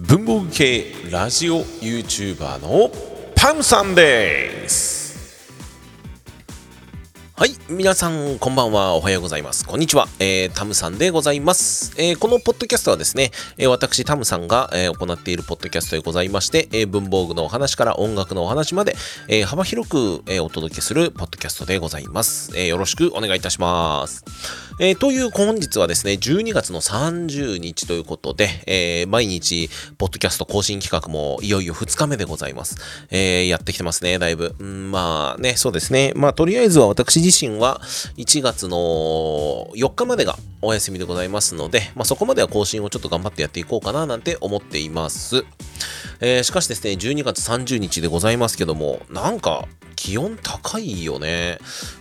文房具系ラジオ YouTuber のパンさんです。はい皆さんこんばんは。おはようございます。こんにちは、えー、タムさんでございます、えー、このポッドキャストはですね、えー、私タムさんが、えー、行っているポッドキャストでございまして、えー、文房具のお話から音楽のお話まで、えー、幅広く、えー、お届けするポッドキャストでございます、えー、よろしくお願いいたします。えー、という本日はですね、12月の30日ということで、えー、毎日、ポッドキャスト更新企画もいよいよ2日目でございます。えー、やってきてますね、だいぶ。んまあね、そうですね。まあとりあえずは私自身は1月の4日までがお休みでございますので、まあそこまでは更新をちょっと頑張ってやっていこうかななんて思っています。えー、しかしですね、12月30日でございますけども、なんか気温高いよね。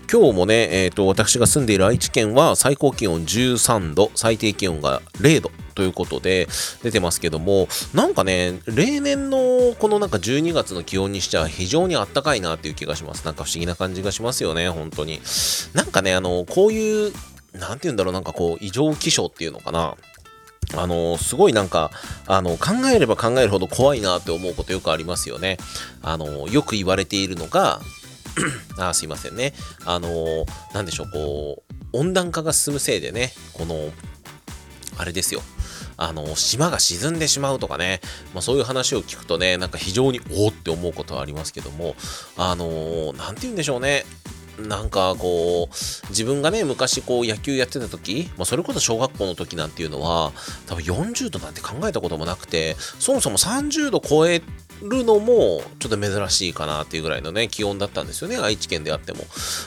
今日もね、えっ、ー、と、私が住んでいる愛知県は最高気温13度、最低気温が0度ということで出てますけども、なんかね、例年のこのなんか12月の気温にしては非常にあったかいなっていう気がします。なんか不思議な感じがしますよね、本当に。なんかね、あの、こういう、なんて言うんだろう、なんかこう、異常気象っていうのかな。あのすごいなんか、あの、考えれば考えるほど怖いなって思うことよくありますよね。あのよく言われているのが、あ、すいませんね。あのなんでしょう、こう、温暖化が進むせいでね、この、あれですよ。あの、島が沈んでしまうとかね、まあ、そういう話を聞くとね、なんか非常におおって思うことはありますけども、あのなんて言うんでしょうね。なんかこう、自分がね、昔こう野球やってた時、まあ、それこそ小学校の時なんていうのは、多分40度なんて考えたこともなくて、そもそも30度超えるのもちょっと珍しいかなっていうぐらいのね、気温だったんですよね、愛知県であっても。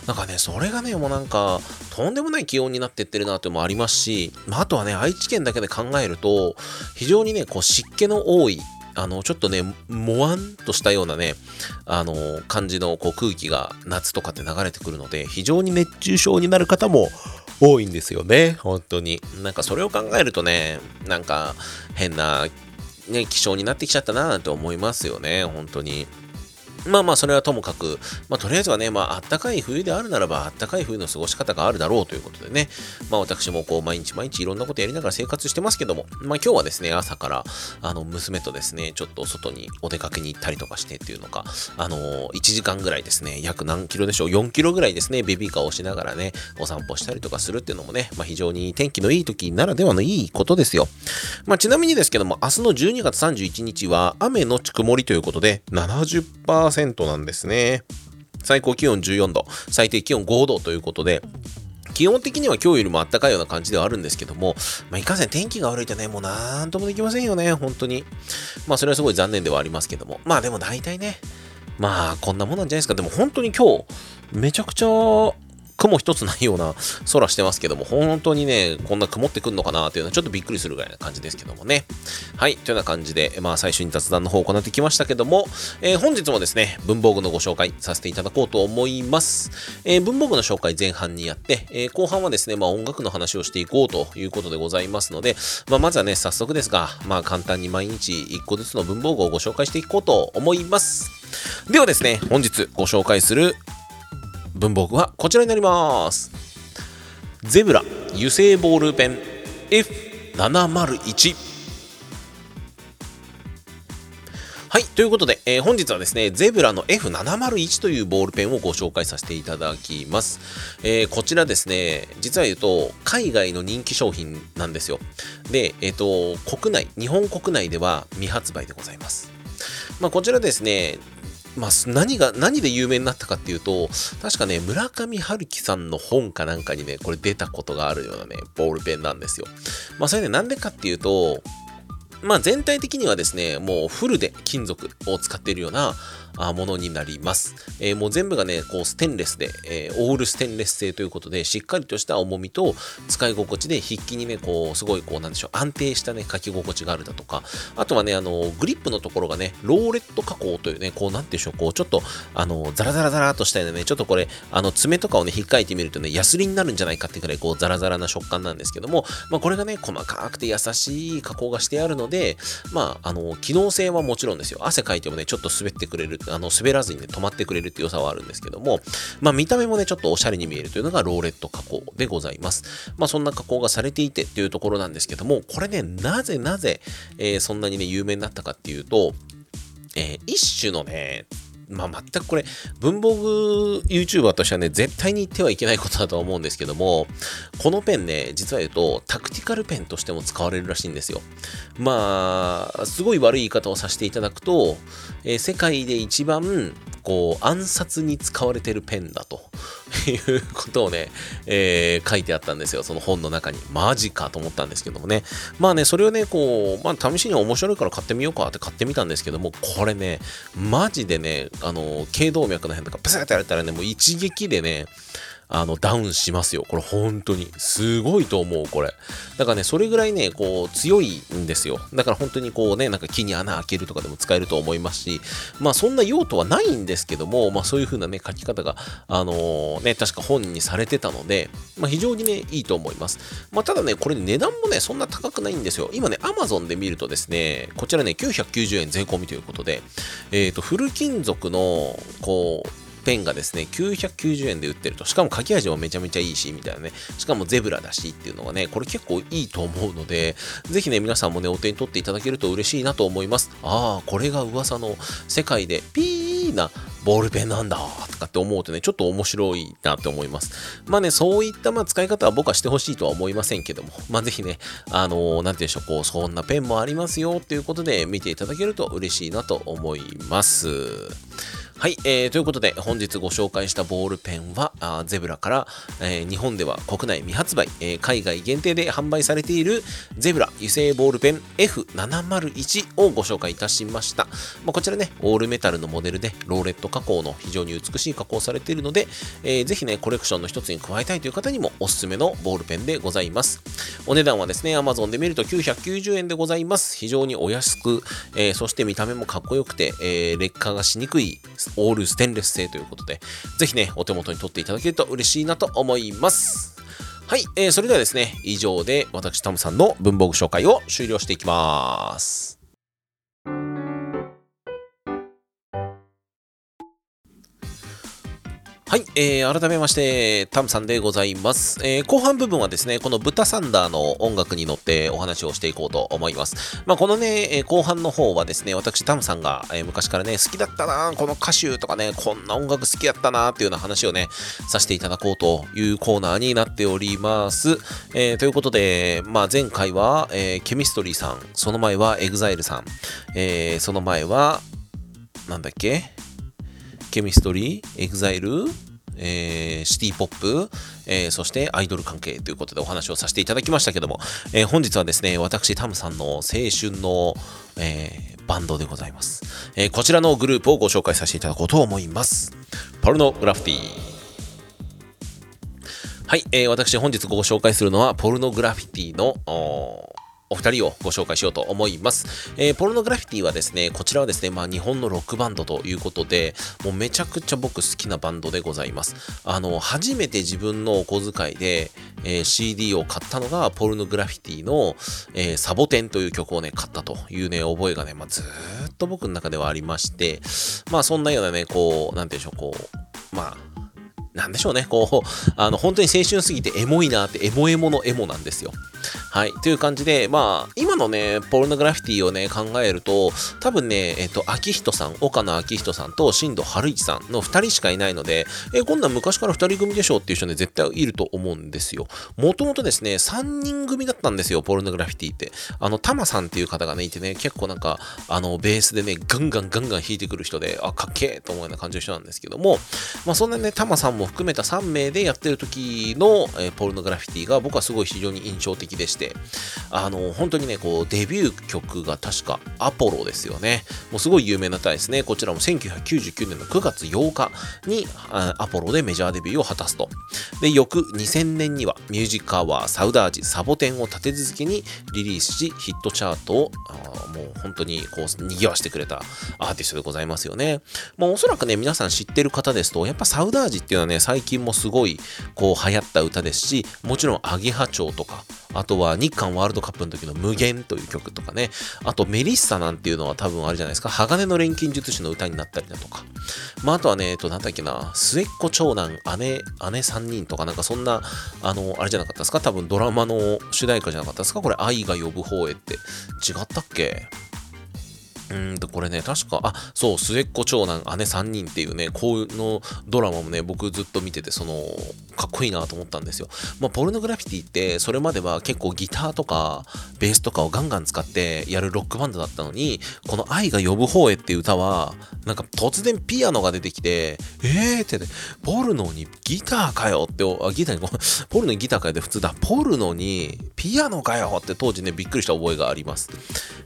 なんかね、それがね、もうなんか、とんでもない気温になってってるなってもありますし、まあ、あとはね、愛知県だけで考えると、非常にね、こう湿気の多いあの、ちょっとね、もわんとしたようなね、あの、感じのこう空気が夏とかって流れてくるので、非常に熱中症になる方も多いんですよね、本当に。なんかそれを考えるとね、なんか変な、ね、希少になってきちゃったななんて思いますよね、本当に。まあまあ、それはともかく、まあ、とりあえずはね、まあ、あったかい冬であるならば、あったかい冬の過ごし方があるだろうということでね、まあ、私もこう、毎日毎日いろんなことやりながら生活してますけども、まあ、今日はですね、朝から、あの、娘とですね、ちょっと外にお出かけに行ったりとかしてっていうのか、あの1時間ぐらいですね、約何キロでしょう、4キロぐらいですね、ベビーカーをしながらね、お散歩したりとかするっていうのもね、まあ、非常に天気のいい時ならではのいいことですよ。まあ、ちなみにですけども、明日の12月31日は、雨のち曇りということで、70% 10%なんです。ね。最高気温14度、最低気温5度ということで、基本的には今日よりも暖かいような感じではあるんですけども、まあ、いかんせん天気が悪いとね、もうなんともできませんよね、本当に。まあ、それはすごい残念ではありますけども。まあ、でも大体ね、まあ、こんなもんなんじゃないですか。でも本当に今日、めちゃくちゃ雲一つないような空してますけども、本当にね、こんな曇ってくんのかなっていうのはちょっとびっくりするぐらいな感じですけどもね。はい、というような感じで、まあ最初に雑談の方を行ってきましたけども、えー、本日もですね、文房具のご紹介させていただこうと思います。えー、文房具の紹介前半にやって、えー、後半はですね、まあ音楽の話をしていこうということでございますので、まあまずはね、早速ですが、まあ簡単に毎日1個ずつの文房具をご紹介していこうと思います。ではですね、本日ご紹介する文房具はこちらになります。ゼブラ油性ボールペン F701 はい。ということで、えー、本日はですね、ゼブラの F701 というボールペンをご紹介させていただきます。えー、こちらですね、実は言うと、海外の人気商品なんですよ。で、えっ、ー、と、国内、日本国内では未発売でございます。まあ、こちらですね、まあ、何が、何で有名になったかっていうと、確かね、村上春樹さんの本かなんかにね、これ出たことがあるようなね、ボールペンなんですよ。まあ、それね、なんでかっていうと、まあ、全体的にはですね、もうフルで金属を使っているような、ものになります。えー、もう全部がね、こうステンレスで、えー、オールステンレス製ということで、しっかりとした重みと使い心地で筆記にね、こう、すごいこう、なんでしょう、安定したね、書き心地があるだとか、あとはね、あの、グリップのところがね、ローレット加工というね、こう、なんていうでしょう、こう、ちょっと、あの、ザラザラザラとしたようなね、ちょっとこれ、あの、爪とかをね、引っかいてみるとね、ヤスリになるんじゃないかってくらい、こう、ザラザラな食感なんですけども、まあ、これがね、細かくて優しい加工がしてあるので、まあ、あの、機能性はもちろんですよ。汗かいてもね、ちょっと滑ってくれる、あの滑らずにね、止まってくれるって良さはあるんですけども、まあ見た目もね、ちょっとおしゃれに見えるというのがローレット加工でございます。まあそんな加工がされていてっていうところなんですけども、これね、なぜなぜ、えー、そんなにね、有名になったかっていうと、えー、一種のね、まあ、全くこれ、文房具 YouTuber としてはね、絶対に言ってはいけないことだと思うんですけども、このペンね、実は言うと、タクティカルペンとしても使われるらしいんですよ。まあ、すごい悪い言い方をさせていただくと、えー、世界で一番、こう、暗殺に使われてるペンだと いうことをね、えー、書いてあったんですよ。その本の中に。マジかと思ったんですけどもね。まあね、それをね、こう、まあ試しに面白いから買ってみようかって買ってみたんですけども、これね、マジでね、あの、頸動脈の辺とかプスッてやれたらね、もう一撃でね、あの、ダウンしますよ。これ本当に。すごいと思う、これ。だからね、それぐらいね、こう、強いんですよ。だから本当にこうね、なんか木に穴開けるとかでも使えると思いますし、まあそんな用途はないんですけども、まあそういう風なね、書き方が、あのー、ね、確か本にされてたので、まあ非常にね、いいと思います。まあただね、これ値段もね、そんな高くないんですよ。今ね、Amazon で見るとですね、こちらね、990円税込みということで、えっ、ー、と、フル金属の、こう、ペンがですね、990円で売ってると。しかも書き味もめちゃめちゃいいし、みたいなね。しかもゼブラだしっていうのがね、これ結構いいと思うので、ぜひね、皆さんもね、お手に取っていただけると嬉しいなと思います。ああ、これが噂の世界でピーなボールペンなんだとかって思うとね、ちょっと面白いなって思います。まあね、そういったまあ使い方は僕はしてほしいとは思いませんけども、まあぜひね、あのー、なんて言うんでしょう、こう、そんなペンもありますよっていうことで見ていただけると嬉しいなと思います。はい、えー、ということで本日ご紹介したボールペンはあゼブラから、えー、日本では国内未発売、えー、海外限定で販売されているゼブラ油性ボールペン F701 をご紹介いたしました、まあ、こちらねオールメタルのモデルでローレット加工の非常に美しい加工されているので、えー、ぜひねコレクションの一つに加えたいという方にもおすすめのボールペンでございます。お値段はですね Amazon で見ると990円でございます。非常にお安く、えー、そして見た目もかっこよくて、えー、劣化がしにくいオールステンレス製ということで、ぜひね、お手元に取っていただけると嬉しいなと思います。はい、えー、それではですね、以上で私、タムさんの文房具紹介を終了していきます。はい、えー、改めまして、タムさんでございます、えー、後半部分はですね、このブタサンダーの音楽に乗ってお話をしていこうと思います。まあ、このね、えー、後半の方はですね、私、タムさんが、えー、昔からね、好きだったな、この歌手とかね、こんな音楽好きだったな、っていうような話をね、させていただこうというコーナーになっております。えー、ということで、まあ、前回は、えー、ケミストリーさん、その前はエグザイルさん、えー、その前は、なんだっけ？ケミストリー、エグザイル、えー、シティポップ、えー、そしてアイドル関係ということでお話をさせていただきましたけども、えー、本日はですね、私、タムさんの青春の、え、バンドでございます、え。こちらのグループをご紹介させていただこうと思います。パルノグラフィティ。はい、えー、私本日ご紹介するのはポルノグラフィティのお二人をご紹介しようと思います。えー、ポルノグラフィティはですね、こちらはですね、まあ日本のロックバンドということで、もうめちゃくちゃ僕好きなバンドでございます。あの、初めて自分のお小遣いで、えー、CD を買ったのが、ポルノグラフィティの、えー、サボテンという曲をね、買ったというね、覚えがね、まあ、ずっと僕の中ではありまして、まあそんなようなね、こう、なんていうんでしょう、こう、まあ、なんでしょうね、こう、あの、本当に青春すぎてエモいなって、エモエモのエモなんですよ。はい。という感じで、まあ、今のね、ポルノグラフィティをね、考えると、多分ね、えっと、秋人さん、岡野秋人さんと新藤春一さんの2人しかいないので、え、こんなん昔から2人組でしょうっていう人ね、絶対いると思うんですよ。もともとですね、3人組だったんですよ、ポルノグラフィティって。あの、タマさんっていう方がね、いてね、結構なんか、あの、ベースでね、ガンガンガンガン弾いてくる人で、あ、かっけーと思うような感じの人なんですけども、まあ、そんなね、タマさんも含めた3名でやってる時の、えー、ポルノグラフィティが僕はすごい非常に印象的でして、あの、本当にね、こう、デビュー曲が確かアポロですよね。もうすごい有名な歌ですね。こちらも1999年の9月8日にアポロでメジャーデビューを果たすと。で、翌2000年にはミュージックアワーサウダージサボテンを立て続けにリリースし、ヒットチャートをもう本当にこう、賑わしてくれたアーティストでございますよね。まあおそらくね、皆さん知ってる方ですと、やっぱサウダージっていうのはね、最近もすごいこう流行った歌ですし、もちろんアゲハチョウとか、あとは日韓ワールドカップの時の無限という曲とかね、あとメリッサなんていうのは多分あれじゃないですか、鋼の錬金術師の歌になったりだとか、まあ、あとはね、えっと、なんだっけな、末っ子長男、姉、姉3人とかなんかそんな、あの、あれじゃなかったですか？多分ドラマの主題歌じゃなかったですか？これ、愛が呼ぶ方へって。違ったっけ？うんと、これね、確か、あ、そう、末っ子長男、姉3人っていうね、こうのドラマもね、僕ずっと見てて、その、かっこいいなと思ったんですよ。まあ、ポルノグラフィティって、それまでは結構ギターとか、ベースとかをガンガン使ってやるロックバンドだったのに、この愛が呼ぶ方へっていう歌は、なんか突然ピアノが出てきて、えーってね、ポルノにギターかよって、あ、ギターに、ポルノにギターかよって普通だ、ポルノにピアノかよって当時ね、びっくりした覚えがあります。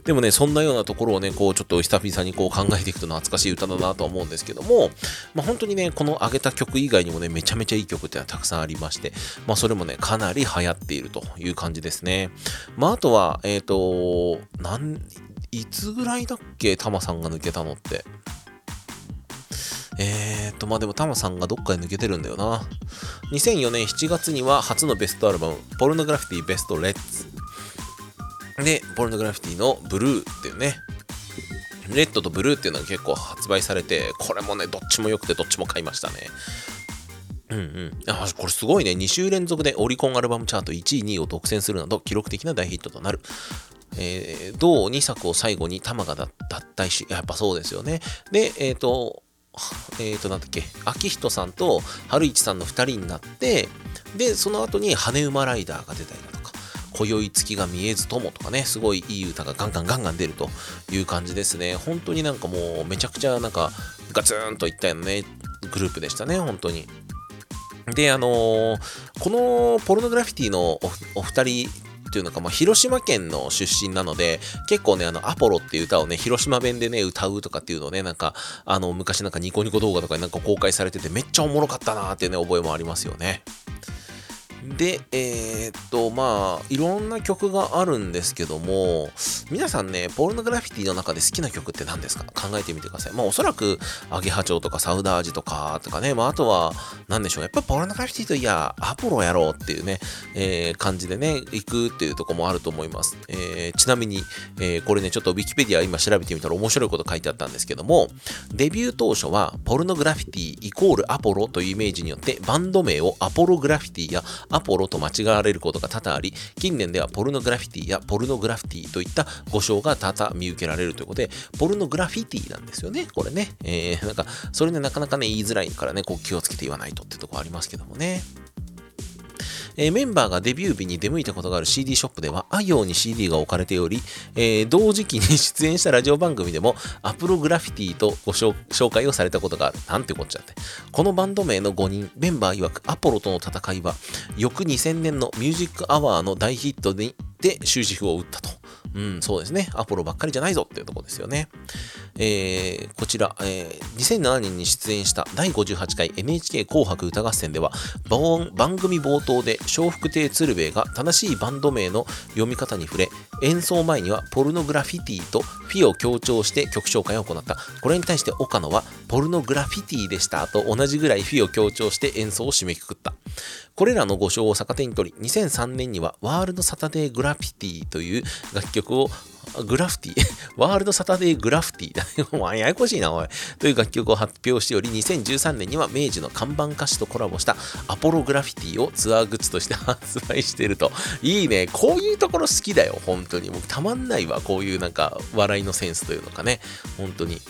でもね、そんなようなところをね、こう、ちょっと久々にこう考えていくと懐かしい歌だなと思うんですけども、まあ、本当にね、この上げた曲以外にもね、めちゃめちゃいい曲ってのはたくさんありまして、まあ、それもね、かなり流行っているという感じですね。まあ、あとは、えっ、ー、と、なん、いつぐらいだっけ、タマさんが抜けたのって。えーと、まあでもタマさんがどっかで抜けてるんだよな。2004年7月には初のベストアルバム、ポルノグラフィティベストレッツ。で、ポルノグラフィティのブルーっていうね、レッドとブルーっていうのが結構発売されて、これもね、どっちも良くてどっちも買いましたね。うんうん。あ、これすごいね。2週連続でオリコンアルバムチャート1位、2位を独占するなど記録的な大ヒットとなる。えー、同2作を最後に玉が脱退し、やっぱそうですよね。で、えっ、ー、と、えっ、ー、と、なんだっけ、秋人さんと春市さんの2人になって、で、その後に羽生馬ライダーが出たりだとか、今宵月が見えずともとかね、すごいいい歌がガンガンガンガン出るという感じですね。本当になんかもうめちゃくちゃなんかガツンといったようなね、グループでしたね、本当に。で、あのー、このポルノグラフィティのお二人っていうのか、まあ、広島県の出身なので、結構ね、あの、アポロっていう歌をね、広島弁でね、歌うとかっていうのをね、なんか、あの、昔なんかニコニコ動画とかになんか公開されてて、めっちゃおもろかったなーっていうね、覚えもありますよね。で、えー、っと、まあ、いろんな曲があるんですけども、皆さんね、ポルノグラフィティの中で好きな曲って何ですか？考えてみてください。まあ、おそらく、アゲハチョウとかサウダージとか、とかね、まあ、あとは、何でしょう。やっぱポルノグラフィティといや、アポロやろうっていうね、えー、感じでね、行くっていうとこもあると思います。えー、ちなみに、えー、これね、ちょっとウィキペディア今調べてみたら面白いこと書いてあったんですけども、デビュー当初は、ポルノグラフィティイコールアポロというイメージによって、バンド名をアポログラフィティやアポロと間違われることが多々あり、近年ではポルノグラフィティやポルノグラフィティといった語称が多々見受けられるということで、ポルノグラフィティなんですよね、これね。えー、なんか、それね、なかなかね、言いづらいからね、こう気をつけて言わないとってとこありますけどもね。えー、メンバーがデビュー日に出向いたことがある CD ショップでは、あ行に CD が置かれており、えー、同時期に出演したラジオ番組でも、アプログラフィティとご紹介をされたことがある。なんてこっちゃって。このバンド名の5人、メンバー曰くアポロとの戦いは、翌2000年のミュージックアワーの大ヒットで終止符を打ったと。うん、そうですね。アポロばっかりじゃないぞっていうとこですよね。えー、こちら、えー、2007年に出演した第58回 NHK 紅白歌合戦では、番組冒頭で笑福亭鶴瓶が正しいバンド名の読み方に触れ、演奏前にはポルノグラフィティとフィを強調して曲紹介を行った。これに対して岡野はポルノグラフィティでしたと同じぐらいフィを強調して演奏を締めくくった。これらの5章を逆手に取り、2003年にはワールドサタデーグラフィティという楽曲をグラフィティワールドサタデーグラフィティだ。ややこしいな、おい。という楽曲を発表しており、2013年には明治の看板歌手とコラボしたアポログラフィティをツアーグッズとして発売していると。いいね。こういうところ好きだよ、本当に。もうたまんないわ、こういうなんか笑いのセンスというのかね。本当に。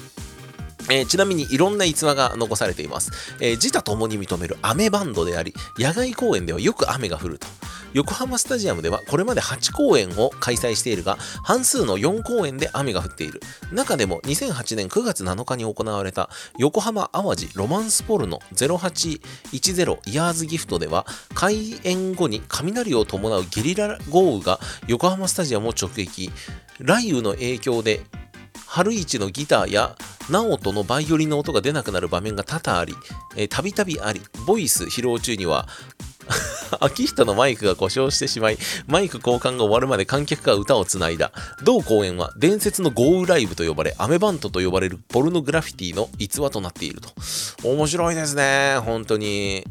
えー、ちなみにいろんな逸話が残されています。えー、自他ともに認める雨バンドであり、野外公演ではよく雨が降ると。横浜スタジアムではこれまで8公演を開催しているが、半数の4公演で雨が降っている。中でも2008年9月7日に行われた横浜淡路ロマンスポルノ0810イヤーズギフトでは、開演後に雷を伴うゲリラ豪雨が横浜スタジアムを直撃。雷雨の影響で春市のギターや直人のバイオリンの音が出なくなる場面が多々あり、たびたびあり、ボイス披露中には、秋人のマイクが故障してしまい、マイク交換が終わるまで観客が歌をつないだ。同公演は伝説の豪雨ライブと呼ばれ、アメバントと呼ばれるポルノグラフィティの逸話となっていると。面白いですね、本当に。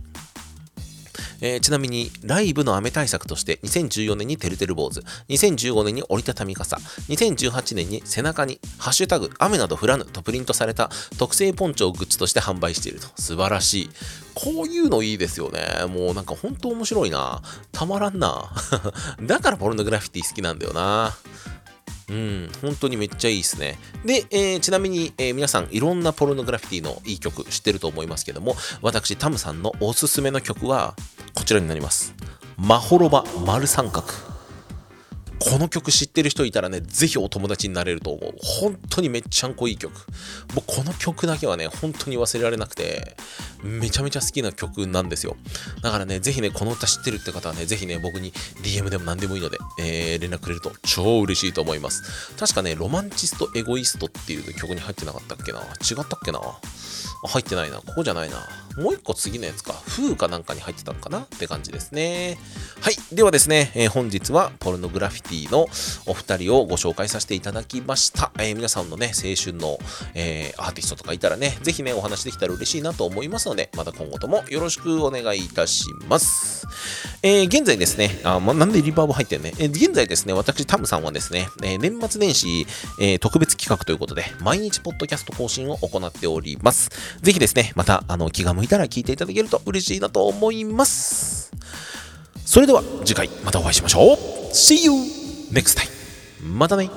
えー、ちなみに、ライブの雨対策として、2014年にてるてる坊主、2015年に折りたたみ傘、2018年に背中に、ハッシュタグ、雨など降らぬとプリントされた特製ポンチョをグッズとして販売していると。素晴らしい。こういうのいいですよね。もうなんか本当面白いな。たまらんな。だからポルノグラフィティ好きなんだよな。うん、本当にめっちゃいいですね。で、えー、ちなみに、えー、皆さんいろんなポルノグラフィティのいい曲知ってると思いますけども、私、タムさんのおすすめの曲はこちらになります。マホロバ丸三角。この曲知ってる人いたらね、ぜひお友達になれると思う。本当にめっちゃんこいい曲。もうこの曲だけはね、本当に忘れられなくて、めちゃめちゃ好きな曲なんですよ。だからね、ぜひね、この歌知ってるって方はね、ぜひね、僕に DM でも何でもいいので、えー、連絡くれると超嬉しいと思います。確かね、ロマンチストエゴイストっていう曲に入ってなかったっけな？違ったっけな？入ってないな。ここじゃないな。もう一個次のやつか。風かなんかに入ってたのかな？って感じですね。はい。ではですね、えー、本日はポルノグラフィティのお二人をご紹介させていただきました。えー、皆さんのね、青春の、えー、アーティストとかいたらね、ぜひね、お話できたら嬉しいなと思いますので、また今後ともよろしくお願いいたします。え現在ですね、あ、まなんでリバーブ入ってんね。え現在ですね、私、タムさんはですね、え年末年始、え特別企画ということで、毎日ポッドキャスト更新を行っております。ぜひですね、また、あの、気が向いたら聞いていただけると嬉しいなと思います。それでは、次回またお会いしましょう。See you next time. またね。